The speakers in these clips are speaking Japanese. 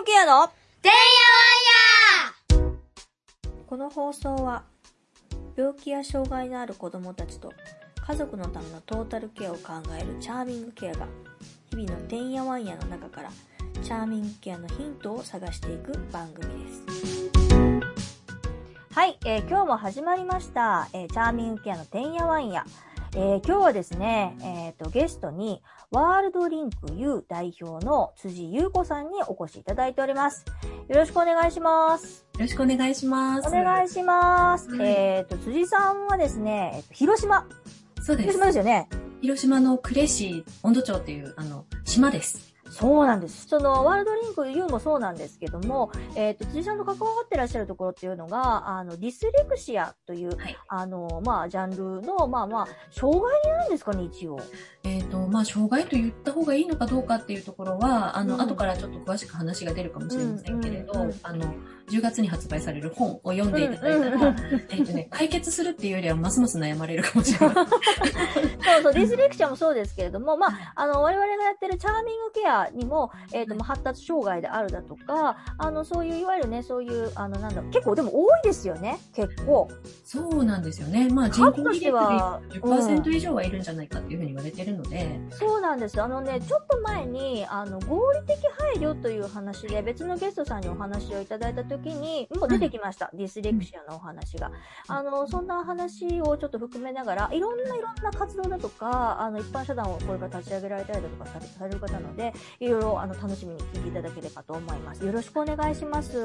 グケアのてんやわんやこの放送は病気や障害のある子供たちと家族のためのトータルケアを考えるチャーミングケアが日々のてんやわんやの中からチャーミングケアのヒントを探していく番組です。はい、えー今日も始まりました、えーチャーミングケアのてんやわんや。えー今日はですね、えっ、と、ゲストに、ワールドリンク U 代表の辻優子さんにお越しいただいております。よろしくお願いします。よろしくお願いします。お願いします。はいえっ、と、辻さんはですね、えっと広島。そうです広島。ですよね。広島の呉市温度町っていう、あの、島です。そうなんです。その、ワールドリンク U もそうなんですけども、えっ、と、辻さんと関わってらっしゃるところっていうのが、あの、ディスレクシアという、はいあの、まあ、ジャンルの、まあまあ、障害になるんですかね、一応。えっ、と、まあ、障害と言った方がいいのかどうかっていうところは、あの、うん後からちょっと詳しく話が出るかもしれませんけれど、あの、10月に発売される本を読んでいただいたら、うんうんうんえっ、とね、解決するっていうよりはますます悩まれるかもしれない。そうそう、ディスレクシアもそうですけれども、まあ、あの、我々がやってるチャーミングケアにも、えっ、と、まあ発達障害であるだとか、あの、そういう、いわゆるね、そういう、あの、なんだろう、結構でも多いですよね、結構。そうなんですよね。まあ、人口としてはで10%以上はいるんじゃないかっていうふうに言われてるので、そうなんです。あのね、ちょっと前に、あの、合理的配慮という話で、別のゲストさんにお話をいただいたときに、もう出てきました。ディスレクシアのお話が。あの、そんな話をちょっと含めながら、いろんないろんな活動だとか、あの、一般社団をこれから立ち上げられたりだとかされる方なので、いろいろ、あの、楽しみに聞いていただければと思います。よろしくお願いします。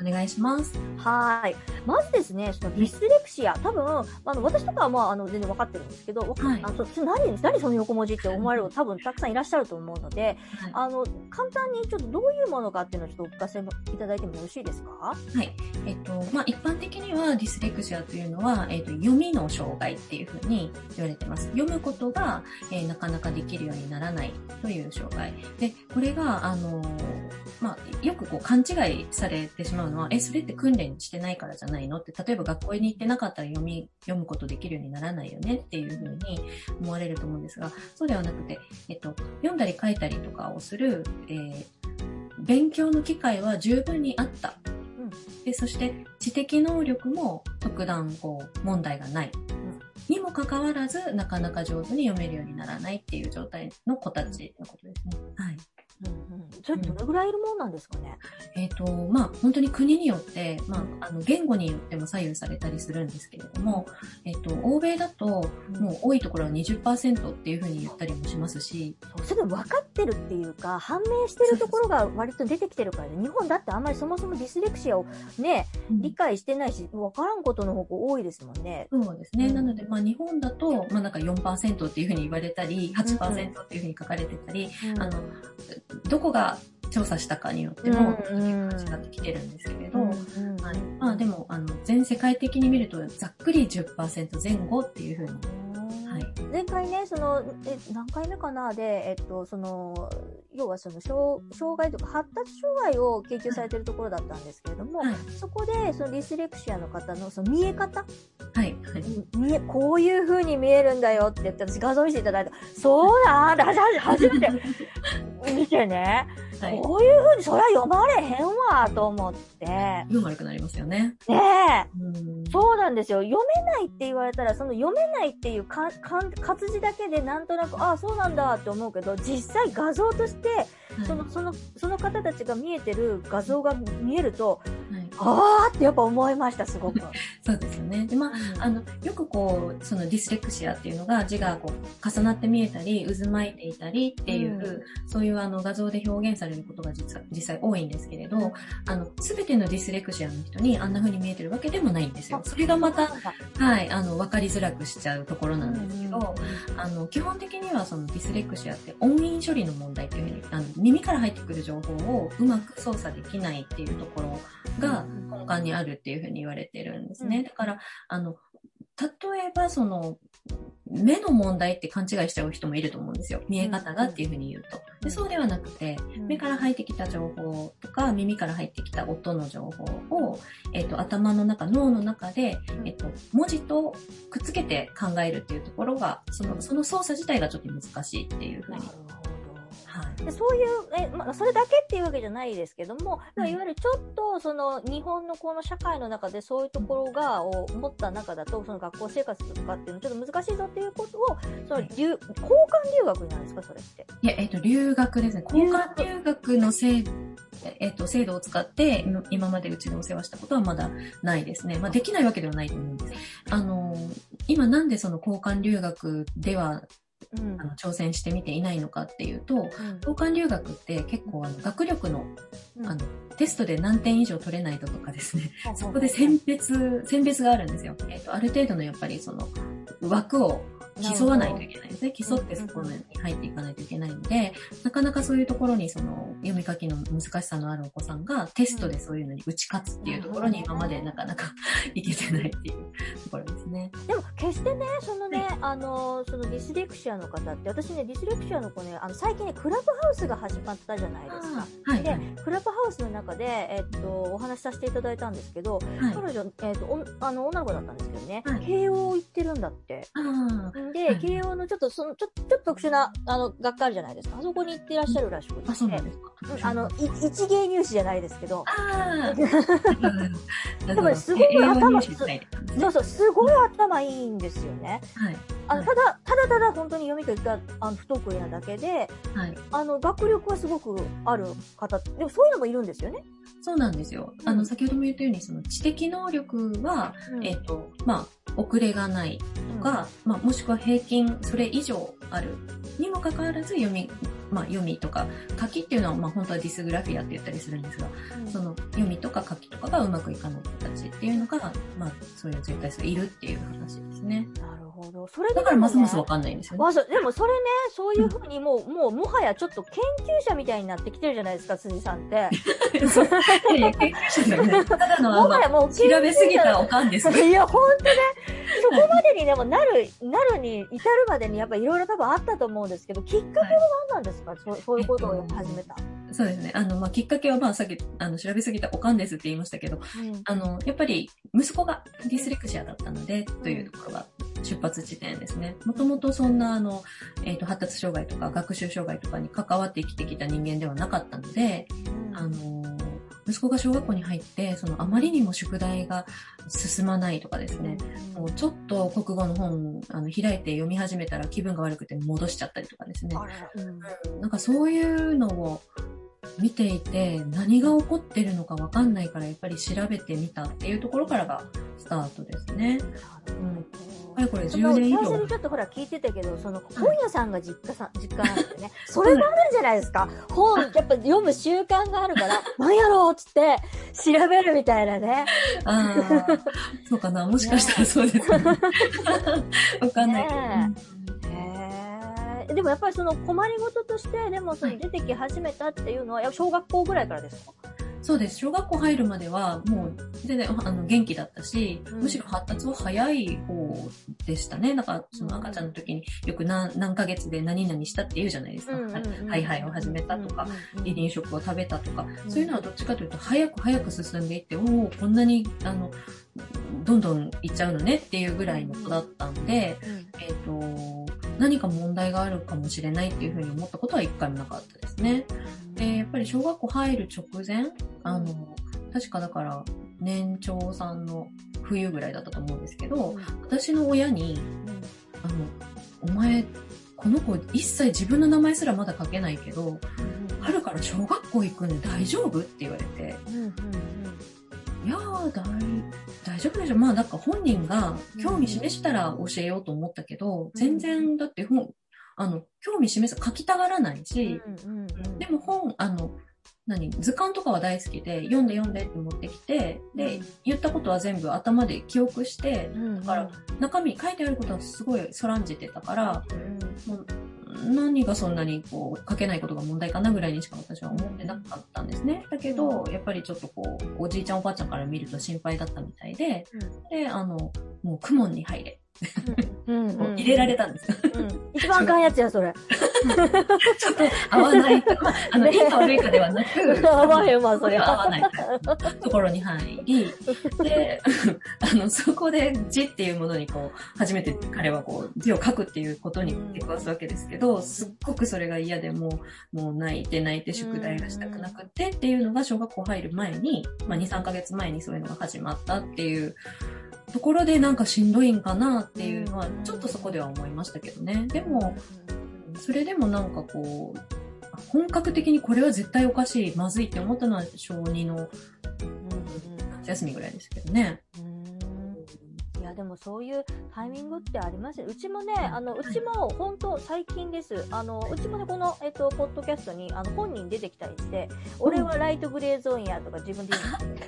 お願いします。はい。まずですね、そのディスレクシア、多分、あの、私とかはまあ、あの、全然わかってるんですけど、はいあ何、何その横文字って思われる方多分たくさんいらっしゃると思うので、はいあの、簡単にちょっとどういうものかっていうのをちょっとお聞かせいただいてもよろしいですか？はい。えっと、まあ、一般的にはディスレクシアというのは、えっと、読みの障害っていうふうに言われてます。読むことが、えーなかなかできるようにならないという障害。で、これが、あのまあ、よくこう勘違いされてしまうのは、え、それって訓練してないからじゃないの？って、例えば学校に行ってなかったら読み、読むことできるようにならないよね？っていうふうに思われると思うんですが、そうではなくて、えっと、読んだり書いたりとかをする、えー勉強の機会は十分にあった。で、そして知的能力も特段こう問題がない。にもかかわらず、なかなか上手に読めるようにならないっていう状態の子たちのことですね。はい。うんうん。それどれぐらいいるもんなんですかね、えっ、と、まあ、本当に国によって、まあ、あの、言語によっても左右されたりするんですけれども、えっ、と、欧米だと、もう多いところは20%っていうふうに言ったりもしますし、それ分かってるっていうか、判明してるところが割と出てきてるからね。日本だってあんまりそもそもディスレクシアをね、理解してないし、分からんことの方が多いですもんね。そうですね。うんなので、まあ、日本だと、まあ、なんか4%っていうふうに言われたり、8%っていうふうに書かれてたり、あの、どこが調査したかによっても、うんうん違ってきてるんですけれど、うんはいうんまあ、でも、あの、全世界的に見ると、ざっくり10%前後っていうふうに、はい。前回ね、その、え、何回目かな？で、えっと、その、要はその、障障害とか発達障害を研究されてるところだったんですけれども、はい。そこで、そのディスレクシアの方のその見え方、はい。はい。見え、こういう風に見えるんだよって言って、私画像見せていただいた。そうなんだ、初めて見てね、はい。こういう風にそりゃ読まれへんわ、と思って。ね読悪くなりますよね。え。うん。そうなんですよ。読めないって言われたら、その読めないっていうかかん活字だけでなんとなく、ああ、そうなんだって思うけど、実際画像として、はいその、その、その方たちが見えてる画像が見えると、はい。ああってやっぱ思いました、すごく。そうですよね。で、まあ、あの、よくこう、そのディスレクシアっていうのが字がこう重なって見えたり、渦巻いていたりっていう、うんそういうあの画像で表現されることが実は実際多いんですけれど、あの、すべてのディスレクシアの人にあんな風に見えてるわけでもないんですよ。それがまた、はい、あの、わかりづらくしちゃうところなんですけど、あの、基本的にはそのディスレクシアって音韻処理の問題っていうふうに、あの耳から入ってくる情報をうまく操作できないっていうところが根幹にあるっていうふうに言われてるんですね。うんだから、あの、例えばその、目の問題って勘違いしちゃう人もいると思うんですよ。見え方がっていうふうに言うと。でそうではなくて、目から入ってきた情報とか、耳から入ってきた音の情報を、えっと、頭の中、脳の中で、えっと、文字とくっつけて考えるっていうところが、その、その操作自体がちょっと難しいっていうふうに。でそういう、え、まあ、それだけっていうわけじゃないですけども、いいわゆるちょっと、その、日本のこの社会の中でそういうところが、を持った中だと、その学校生活とかっていうのちょっと難しいぞっていうことを、その、留、交換留学になるんですか、それって？いや、えっ、と、留学ですね。交換留学の制えっ、と、制度を使って、今今までうちでお世話したことはまだないですね。まあ、できないわけではないと思うんです。あの、今なんでその交換留学では、うん。あの、挑戦してみていないのかっていうと、うん。交換留学って結構あの、学力の、うん。あの、テストで何点以上取れないととかですね、そこで選選別、選別があるんですよ。えっ、と、ある程度のやっぱりその、枠を競わないといけないんですね。競ってそこに入っていかないといけないので、なかなかそういうところにその、読み書きの難しさのあるお子さんがテストでそういうのに打ち勝つっていうところに今までなかなかいけてないっていうところですね。でも、決してね、そのね、あの、そのディスレクシアの方って、私ね、ディスレクシアの子ね、あの、最近ね、クラブハウスが始まったじゃないですか。はい、ではい、クラブハウスの中で、えっと、お話しさせていただいたんですけど、はい。彼女、えっと、おあの、女の子だったんですけどね、はい慶応行ってるんだって。で、はい慶応のちょっと、その、ちょちょっと特殊な、あの、学科あるじゃないですか。あそこに行ってらっしゃるらしくて。うなんあの、い一芸入試じゃないですけど、ああ、でもすごい頭そうそう、すごい頭いいんですよね。はい、あの、ただ、ただただ本当に読み書きが、あの、不得意なだけで、はい。あの、学力はすごくある方、でもそういうのもいるんですよね。そうなんですよ。あの、うん先ほども言ったように、その知的能力は、うんえっ、と、まあ、遅れがないとか、まあ、もしくは平均それ以上あるにもかかわらず読み、まあ、読みとか書きっていうのは、まあ、本当はディスグラフィアって言ったりするんですが、うんその読みとか書きとかがうまくいかない人たちっていうのが、まあ、そういう絶対数がいるっていう話ですね。なるほど。それでだからますますわわかんないんですよね。でもそれね、そういうふうにもう、もうもはやちょっと研究者みたいになってきてるじゃないですか、辻さんって。いや研究者だよね。ただのもはあやもうの、調べすぎたおかんですね。いや、ほんとね、そこまでにでもなる、なるに至るまでにやっぱいろいろ多分あったと思うんですけど、きっかけは何なんですか、そうそういうことを始めた。そうですね。あの、まあ、きっかけは、まあ、さっき、あの、調べすぎたおかんですって言いましたけど、うん。あの、やっぱり、息子がディスレクシアだったので、というところが出発地点ですね。もともとそんな、あの、えっ、と、発達障害とか学習障害とかに関わって生きてきた人間ではなかったので、あの、息子が小学校に入って、その、あまりにも宿題が進まないとかですね、もうちょっと国語の本、あの、開いて読み始めたら気分が悪くて戻しちゃったりとかですね。うん。なんかそういうのを見ていて、何が起こってるのかわかんないから、やっぱり調べてみたっていうところからがスタートですね。うん。やっぱりこれその10年以上最初に。ちょっとほら聞いてたけど、その本屋さんが実家さん、実家なんでね。それがあるんじゃないですか。本、やっぱ読む習慣があるから、なんやろうっつって調べるみたいなね。ああ、そうかな。もしかしたらそうですね。わかんないけど。でもやっぱりその困りごととして、でもその出てき始めたっていうのは、やっぱ小学校ぐらいからですか？そうです。小学校入るまでは、もう、全然、あの、元気だったし、うん。むしろ発達は早い方でしたね。だから、その赤ちゃんの時によく何何ヶ月で何々したって言うじゃないですか。はいハイハイを始めたとか、離乳食を食べたとか、そういうのはどっちかというと、早く早く進んでいって、おおこんなに、あの、どんどんいっちゃうのねっていうぐらいの子だったんで、えっ、と、何か問題があるかもしれないっていうふうに思ったことは一回もなかったですね。で、やっぱり小学校入る直前、あの、確かだから、年長さんの冬ぐらいだったと思うんですけど、私の親に、あの、お前、この子一切自分の名前すらまだ書けないけど、春から小学校行くんで大丈夫って言われて、いやー、大、大丈夫でしょ。まあ、だから本人が興味示したら教えようと思ったけど、全然、だって本、あの、興味示す、書きたがらないし、でも本、あの、何図鑑とかは大好きで、読んで読んでって持ってきて、で、言ったことは全部頭で記憶して、だから、中身書いてあることはすごいそらんじてたから、もう何がそんなにこう書けないことが問題かなぐらいにしか私は思ってなかったんですね。だけど、やっぱりちょっとこう、おじいちゃんおばあちゃんから見ると心配だったみたいで、で、あの、もう公文に入れうんうん入れられたんですよ。うん一番あかんやつや、それ。ちょっと合わないとか、あの、ねいいか悪いかではなく、合わへんわ、それ。合わないところに入り、で、あの、そこで字っていうものにこう、初めて彼はこう、字を書くっていうことに出くわすわけですけど、すっごくそれが嫌でもう、もう泣いて泣いて宿題がしたくなくてっていうのが小学校入る前に、まあ2、3ヶ月前にそういうのが始まったっていうところでなんかしんどいんかなっていうのは、ちょっとそこでは思いましたけどね。でも、それでもなんかこう、本格的にこれは絶対おかしい、まずいって思ったのは小2の夏休みぐらいですけどね。でもそういうタイミングってあります？よ。うちもね、あのうちも本当最近です。あのうちもねこのえっとポッドキャストにあの本人出てきたりして、俺はライトグレーゾーンやとか自分で言うんで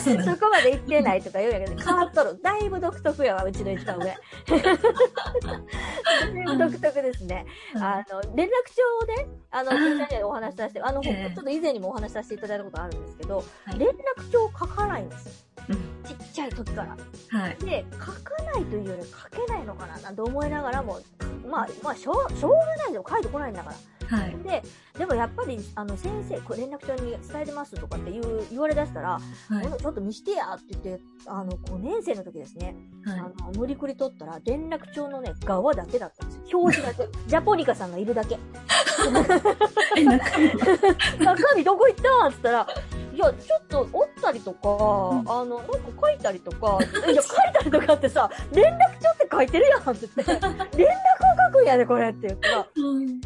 すよ そこまで言ってないとか言うんやけど、変わっとる。だいぶ独特やわ、うちの一番上。独特ですね。あの、連絡帳をね、あの、みんなにお話しさせて、あの、ちょええっと以前にもお話しさせていただいたことあるんですけど、はい連絡帳を書かないんです。うんちっちゃい時から。はい。で、書かないというより書けないのかななんて思いながらも、まあ、まあ、しょう、しょうがないでも書いてこないんだから。はい。で、でもやっぱり、あの、先生、これ連絡帳に伝えてますとかって言う、言われだしたら、はいちょっと見してやって言って、あの、5年生の時ですね、はい。あの、無理くり取ったら、連絡帳のね、側だけだったんですよ。表紙だけ。ジャポニカさんがいるだけ。え、中身どこ行った？んって言ったら、いや、ちょっと折ったりとか、ん。あの、なんか書いたりとか、いや、書いたりとかってさ、連絡帳って書いてるやんって言って、連絡を書くんやで、これって言ったら、うん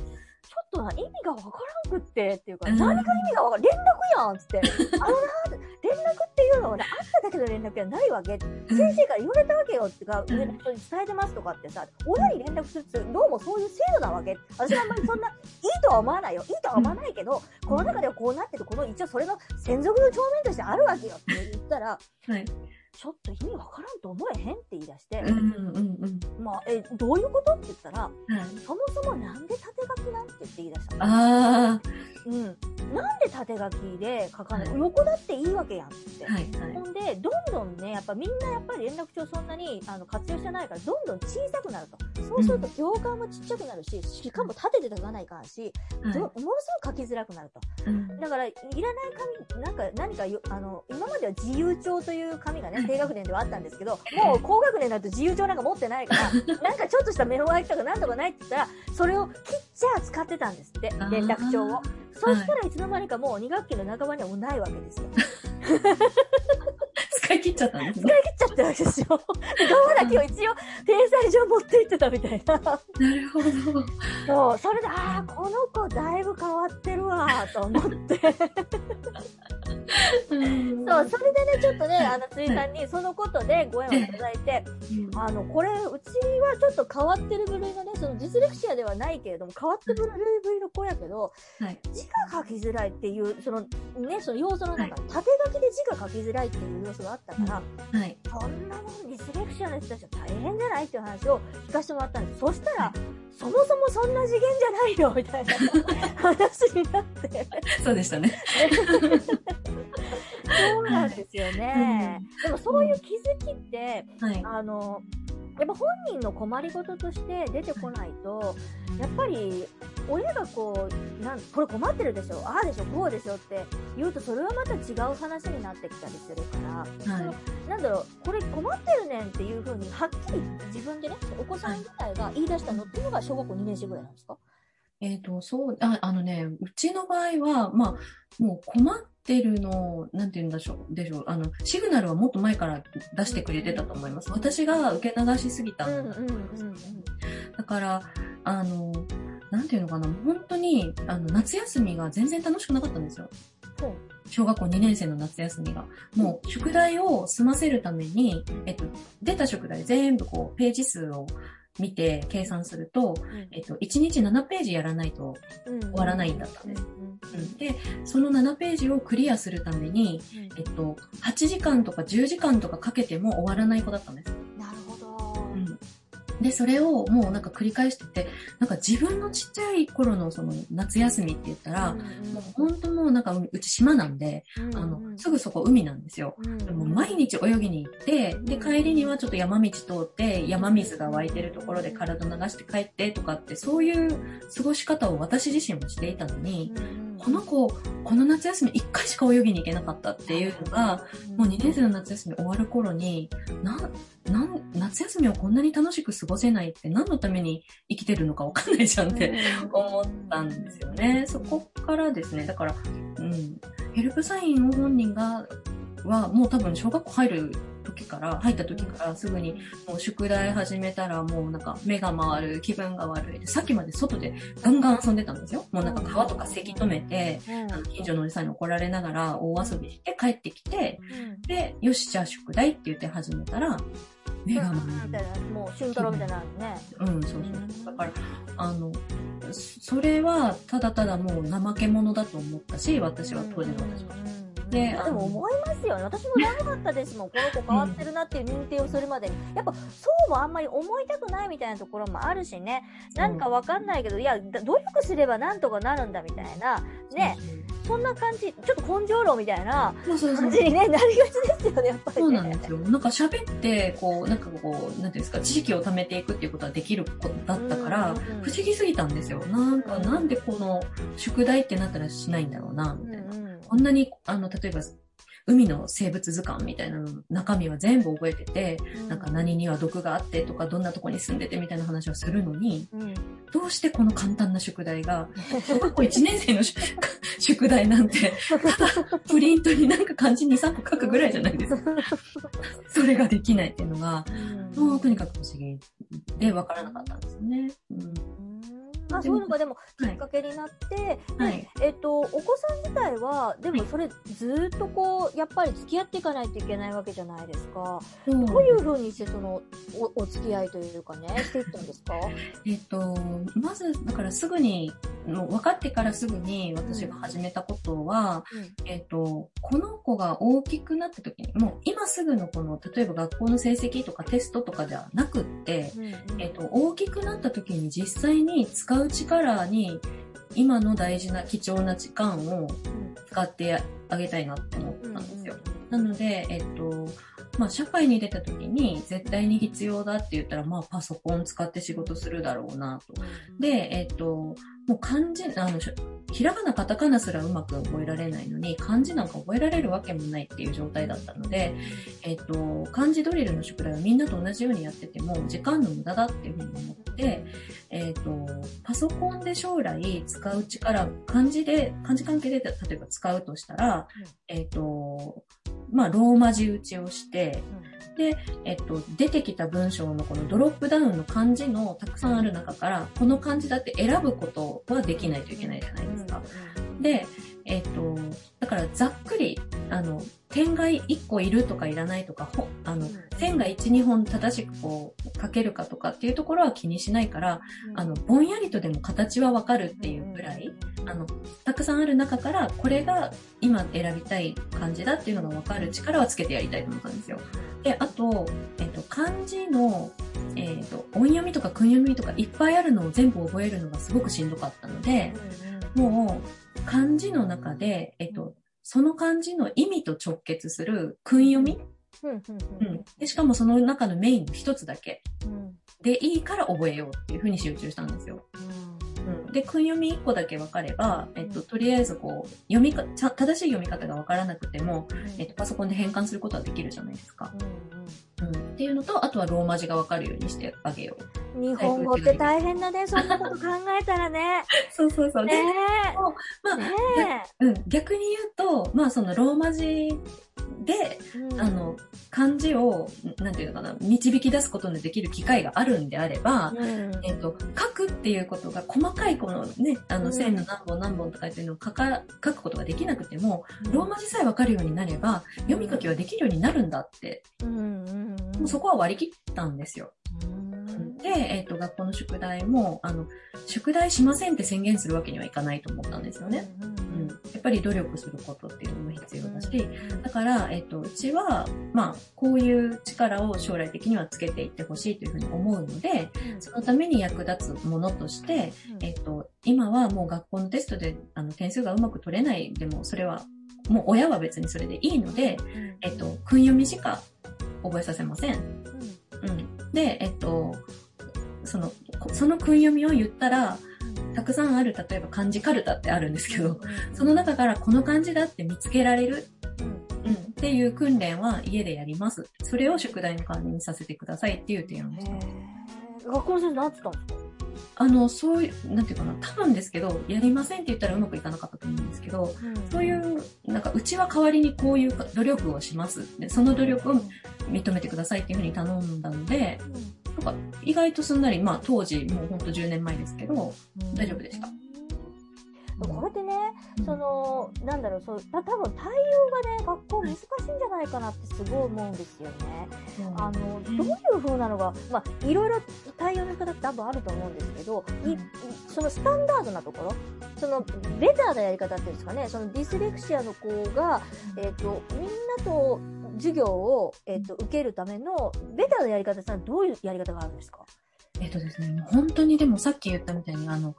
とな、意味がわからんくって、っていうか、うん何が意味がわからん、連絡やんっつって、あのな、連絡っていうのはね、あっただけの連絡じゃないわけ。先生から言われたわけよってか、うん上の人に伝えてますとかってさ、親に連絡するって、どうもそういう制度なわけ。私はあんまりそんな、いいとは思わないよ。いいとは思わないけど、この中ではこうなってて、この一応それの専属の帳面としてあるわけよって言ったら、はい。ちょっと意味わからんと思えへんって言い出して、うんうんうんまあ、え、どういうことって言ったら、うん。はい。そもそもなんで縦書きなんて言って言い出したのあうん。なんで縦書きで書かない、はい横だっていいわけやんって。あ。はい。はいほ。んで、どんどんね、やっぱみんなやっぱり連絡帳そんなにあの活用してないから、どんどん小さくなると。そうすると行間もちっちゃくなるし、しかも縦で書かないかんし、はいどものすごく書きづらくなると。うんだから、いらない紙、なんか、何かよ、あの、今までは自由帳という紙がね、低学年ではあったんですけど、もう高学年になると自由帳なんか持ってないから、なんかちょっとしたメモ書きとかなんとかないって言ったら、それを切っちゃ使ってたんですって、連絡帳を。そしたらいつの間にかもう2学期の半ばにはもうないわけですよ。使い切っちゃったんです使ね。い切っちゃってるわけですよ。で、側だけを一応、天才上持って行ってたみたいな。なるほど。そう、それで、ああ、この子だいぶ変わってるわ、と思って。うんそう、それでね、ちょっとね、あの、ついさんにそのことでご縁をいただいて、うんあの、これ、うちはちょっと変わってる部類のね、そのディスレクシアではないけれども、変わってる部類の子やけど、はい。字が書きづらいっていう、その、ね、その要素の中に、縦書きで字が書きづらいっていう要素があったから、はい。そんなもんディスレクシアの人たちは大変じゃないっていう話を聞かせてもらったんです。そしたら、そもそもそんな次元じゃないよ、みたいな話になって。そうでしたね。そうなんですよね。でもそういう気づきって、はい。あの、やっぱ本人の困りごととして出てこないと、やっぱり親がこう、なんこれ困ってるでしょ、ああでしょ、こうでしょって言うと、それはまた違う話になってきたりするから、はい。なんだろう、これ困ってるねんっていうふうに、はっきり自分でね、お子さん自体が言い出したのっていうのが小学校2年生ぐらいなんですか？えっ、と、そう、あ、あのね、うちの場合は、まあ、もう困ってるのを、なんて言うんでしょう、でしょう、あの、シグナルはもっと前から出してくれてたと思います。私が受け流しすぎたうんのうんうんうん。だから、あの、なんていうのかな、本当に、あの、夏休みが全然楽しくなかったんですよ。小学校2年生の夏休みが。もう、宿題を済ませるために、えっと、出た宿題全部こう、ページ数を見て計算すると、えっと、1日7ページやらないと終終わらないんだったんです。で、その7ページをクリアするために、えっと、8時間とか10時間とかかけても終わらない子だったんです。で、それをもうなんか繰り返してて、なんか自分のちっちゃい頃のその夏休みって言ったら、もう本当もなんかうち島なんで、うんあの、すぐそこ海なんですよ。うんでも毎日泳ぎに行って、で、帰りにはちょっと山道通って、山水が湧いてるところで体流して帰ってとかって、そういう過ごし方を私自身もしていたのに、うんこの子、この夏休み1回しか泳ぎに行けなかったっていうのが、もう2年生の夏休み終わる頃に、な、なん、夏休みをこんなに楽しく過ごせないって何のために生きてるのかわかんないじゃんって思ったんですよね。そこからですね、だから、うん、ヘルプサインを本人が、はもう多分小学校入る時から、入った時からすぐにもう宿題始めたらもうなんか目が回る、気分が悪い。さっきまで外でガンガン遊んでたんですよ。もうなんか川とかせき止めて、うんあの近所のおじさんに怒られながら大遊びして帰ってきて、うんで、よし、じゃあ宿題って言って始めたら、目が回る。みたいな、もう、俊太郎みたいなのね。うん、そうそう。だから、あの、そそれはただただもう怠け者だと思ったし、私は当時の私は。でででも思いますよね。私も長かったですもん。この子変わってるなっていう認定をするまでに。やっぱそうもあんまり思いたくないみたいなところもあるしね。なんかわかんないけど、いや、だ努力すればなんとかなるんだみたいな。ね。そんな感じ、ちょっと根性論みたいなそうそうそう感じに、ね、なりがちですよね、やっぱり、ね。そうなんですよ。なんか喋って、こう、なんかこう、なんていうんですか、知識を貯めていくっていうことはできる子だったから、不思議すぎたんですよ。なんか、なんでこの宿題ってなったらしないんだろうな、みたいな。こんなに、あの、例えば、海の生物図鑑みたいなの中身は全部覚えてて、なんか何には毒があってとか、どんなとこに住んでてみたいな話をするのに、うんどうしてこの簡単な宿題が、小学校1年生の宿宿題なんて、ただプリントになんか漢字2、3個書くぐらいじゃないですか。それができないっていうのが、もうとにかく不思議で分からなかったんですよね。うんまあ、そういうのがでもきっかけになって、はい。でえっと、お子さん自体は、でもそれずっとこう、やっぱり付き合っていかないといけないわけじゃないですか。そう。どういうふうにしてその、お、お付き合いというかね、していったんですか？えっと、まず、だからすぐに、もう分かってからすぐに私が始めたことは、えっと、この子が大きくなった時に、もう今すぐのこの、例えば学校の成績とかテストとかではなくって、えっと、大きくなった時に実際に使う力に、今の大事な貴重な時間を使ってあげたいなって思ったんですよ。なので、えっと、まあ、社会に出た時に絶対に必要だって言ったら、まあ、パソコン使って仕事するだろうなと。で、えっと、もう漢字、あの、しひらがな、カタカナすらうまく覚えられないのに、漢字なんか覚えられるわけもないっていう状態だったので、えっと、漢字ドリルの宿題をみんなと同じようにやってても、時間の無駄だっていうふうに思って、えっと、パソコンで将来使う力、漢字で、漢字関係で例えば使うとしたら、えっと、まあ、ローマ字打ちをして、で、えっと、出てきた文章のこのドロップダウンの漢字のたくさんある中から、この漢字だって選ぶことはできないといけないじゃないですか。で、えっと、だからざっくり、あの、点が1個いるとかいらないとか、ほあの、線が1、2本正しくこう書けるかとかっていうところは気にしないから、あの、ぼんやりとでも形はわかるっていうぐらい、あの、たくさんある中から、これが今選びたい漢字だっていうのがわかる力はつけてやりたいと思ったんですよ。で、あと、えっと、漢字の、えっと、音読みとか訓読みとかいっぱいあるのを全部覚えるのがすごごくしんどかったので、もう、漢字の中で、えっと、その漢字の意味と直結する訓読み、うん、でしかもその中のメインの一つだけ。でいいから覚えようっていうふうに集中したんですよ。うん、で、訓読み1個だけ分かれば、えっと、とりあえずこう、読みか、正しい読み方が分からなくても、えっと、パソコンで変換することはできるじゃないですか。うん、っていうのと、あとはローマ字が分かるようにしてあげよう。日本語って大変だね、そんなこと考えたらね。そうそうそう。ねで、まあ、ねうん、逆に言うと、まあそのローマ字で、え。あの、漢字を、なんていうのかな、導き出すことのできる機会があるんであれば、うん、えっと、書くっていうことが細かいこのね、あの、うん。線の何本何本とかっていうのを書か、書くことができなくても、ローマ字さえわかるようになれば、読み書きはできるようになるんだって、うんうんもうそこは割り切ったんですよ。うん。で、えっと、学校の宿題も、あの、宿題しませんって宣言するわけにはいかないと思ったんですよね。うん、でっぱり努力することっていうのも必要だし、だから、えっと、うちは、まあ、こういう力を将来的にはつけていってほしいというふうに思うので、そのために役立つものとして、えっと、今はもう学校のテストであの点数がうまく取れないでも、それは、もう親は別にそれでいいので、えっと、訓読みしか覚えさせません。うん。で、えっと、その、こその訓読みを言ったら、たくさんある、例えば漢字カルタってあるんですけど、その中からこの漢字だって見つけられる、うん、っていう訓練は家でやります。それを宿題の代わりにさせてくださいっていう提案をした。学校の先生なんつったんですか？あの、そういう、なんていうかな、多分ですけど、やりませんって言ったらうまくいかなかったと思うんですけど、そういう、なんか、うちは代わりにこういう努力をします。でその努力を認めてくださいっていうふうに頼んだので、なんか、意外とすんなり、まあ、当時、もうほんと10年前ですけど、大丈夫でした。これってね、うんその、なんだろう、そう、た多分対応がね、学校難しいんじゃないかなってすごい思うんですよね。あの、どういう風なのが、まあ、いろいろ対応の仕方って多分あると思うんですけど、いそのスタンダードなところ、その、ベターなやり方っていうんですかね、そのディスレクシアの子が、えっ、と、みんなと授業を、えっ、と、受けるための、ベターなやり方ってのはどういうやり方があるんですか？えっとですね、本当にでもさっき言ったみたいに、あの、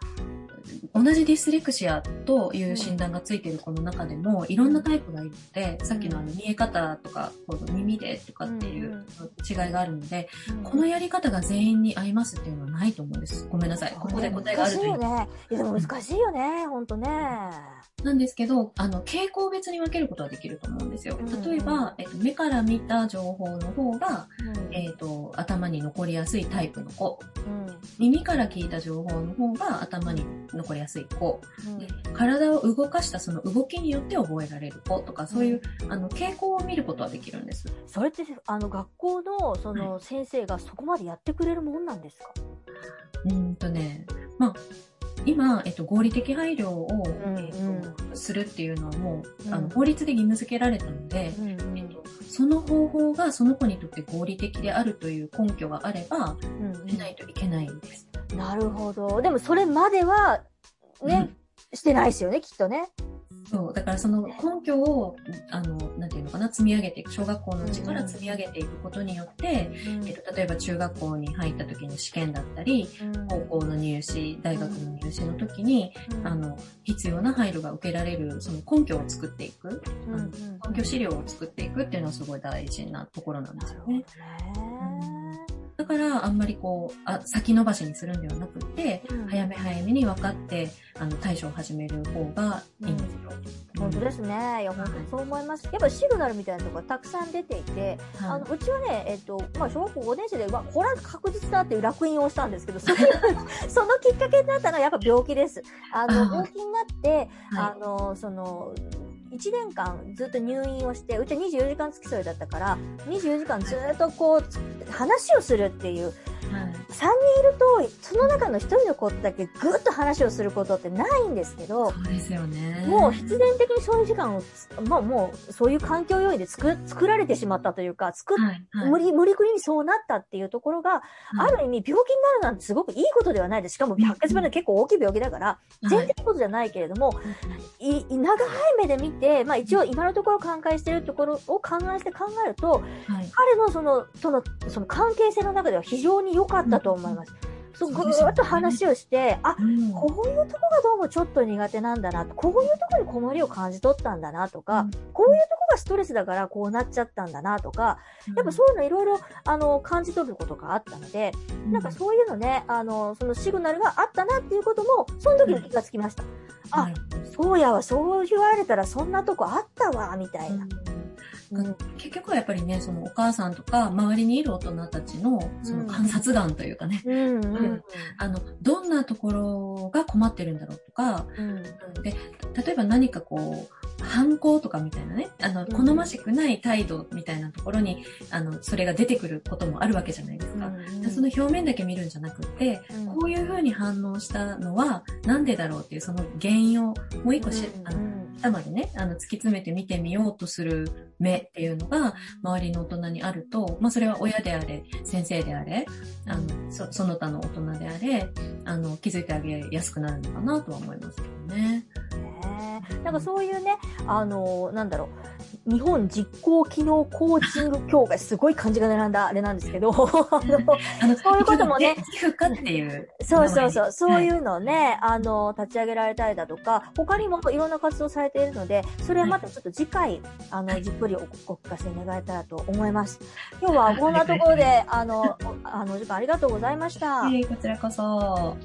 同じディスレクシアという診断がついている子の中でも、いろんなタイプがいるので、さっきのあの見え方とか、この耳でとかっていう違いがあるので、このやり方が全員に合いますっていうのはないと思うんです。ごめんなさい。ここで答えがあるという難しいよ。ね。いや、でも難しいよね、ほんとね。なんですけど、あの、傾向別に分けることはできると思うんですようん。例えば、えっと、目から見た情報の方が、うんえっと、頭に残りやすいタイプの子。うん耳から聞いた情報の方が頭に残りやすい。子。う。ん。で体を動かしたその動きによって覚えられる子とか、そういう、あの、傾向を見ることはできるんです。それって、あの、学校の、その、先生がそこまでやってくれるもんなんですか？うーんとね、まあ、今、えっと、合理的配慮を、うんえっと、するっていうのはもう、うん。あの、法律で義務付けられたので、うんえっと、その方法がその子にとって合理的であるという根拠があれば、しないといけないんです。なるほど。でも、それまでは、ね、してないですよね、きっとね。そう、だからその根拠を、あの、なんていうのかな、積み上げていく、小学校のうちから積み上げていくことによって、えっと、例えば中学校に入った時の試験だったり、高校の入試、大学の入試の時に、あの、必要な配慮が受けられる、その根拠を作っていく、うんうん根拠資料を作っていくっていうのはすごい大事なところなんですよね。だから、あんまりこう、あ、先延ばしにするんではなくて、うん早め早めに分かって、あの、対処を始める方がいいんですよ。本当ですね。いや、本当にそう思います。やっぱシグナルみたいなところがたくさん出ていて、あの、うちはね、えっと、まあ、小学校5年生で、わ、これは確実だっていう楽印をしたんですけど、そ のそのきっかけになったのはやっぱ病気です。あの、あー病気になって、はあの、その、1年間ずっと入院をして、うちは24時間付き添いだったから、24時間ずっとこう、話をするっていう、はい。3人いると、その中の1人の子だけぐっと話をすることってないんですけど、そうですよね。もう必然的にそういう時間をつ、まあもうそういう環境要因で作作られてしまったというか、作っはい、はい。無理、無理くりにそうなったっていうところが、ある意味病気になるなんてすごくいいことではないです。しかも白血病で結構大きい病気だから、全然いいことじゃないけれども、い、い長い目で見て、まあ一応今のところ考えしているところを考えして考えると、はい。彼のその、その、その関係性の中では非常に良かったと思います。そう、ぐーっと話をして、あ、うん。こういうとこがどうもちょっと苦手なんだな、こういうとこに困りを感じ取ったんだなとか、こういうとこがストレスだからこうなっちゃったんだなとか、やっぱそういうのいろいろ、あの、感じ取ることがあったので、なんかそういうのね、あの、そのシグナルがあったなっていうことも、その時に気がつきました。あそうやわ、そう言われたらそんなとこあったわ、みたいな。うん。結局はやっぱりね、そのお母さんとか周りにいる大人たちのその観察眼というかね、うん、うん、あの、どんなところが困ってるんだろうとか、うん。で、例えば何かこう、反抗とかみたいなね、あの、うん。好ましくない態度みたいなところに、あの、それが出てくることもあるわけじゃないですか。うんでその表面だけ見るんじゃなくて、うん。こういう風に反応したのはなんでだろうっていうその原因をもう一個し、あのうんまでね、あの、突き詰めて見てみようとする目っていうのが、周りの大人にあると、まあ、それは親であれ、先生であれ、あの、そその他の大人であれ、あの、気づいてあげやすくなるのかなとは思いますけどね。なんかそういうね、あの、なんだろう、日本実行機能コーチング協会、すごい漢字が並んだあれなんですけど、あのそういうこともね。寄付家っていう。そうそうそう、そういはうのをね、あの、立ち上げられたりだとか、他にもいろんな活動されているので、それはまたちょっと次回、あの、じっくりおお聞かせ願えたらと思います。今日はこんなところで、あの、お あの、お時間ありがとうございました。い。こちらこそ。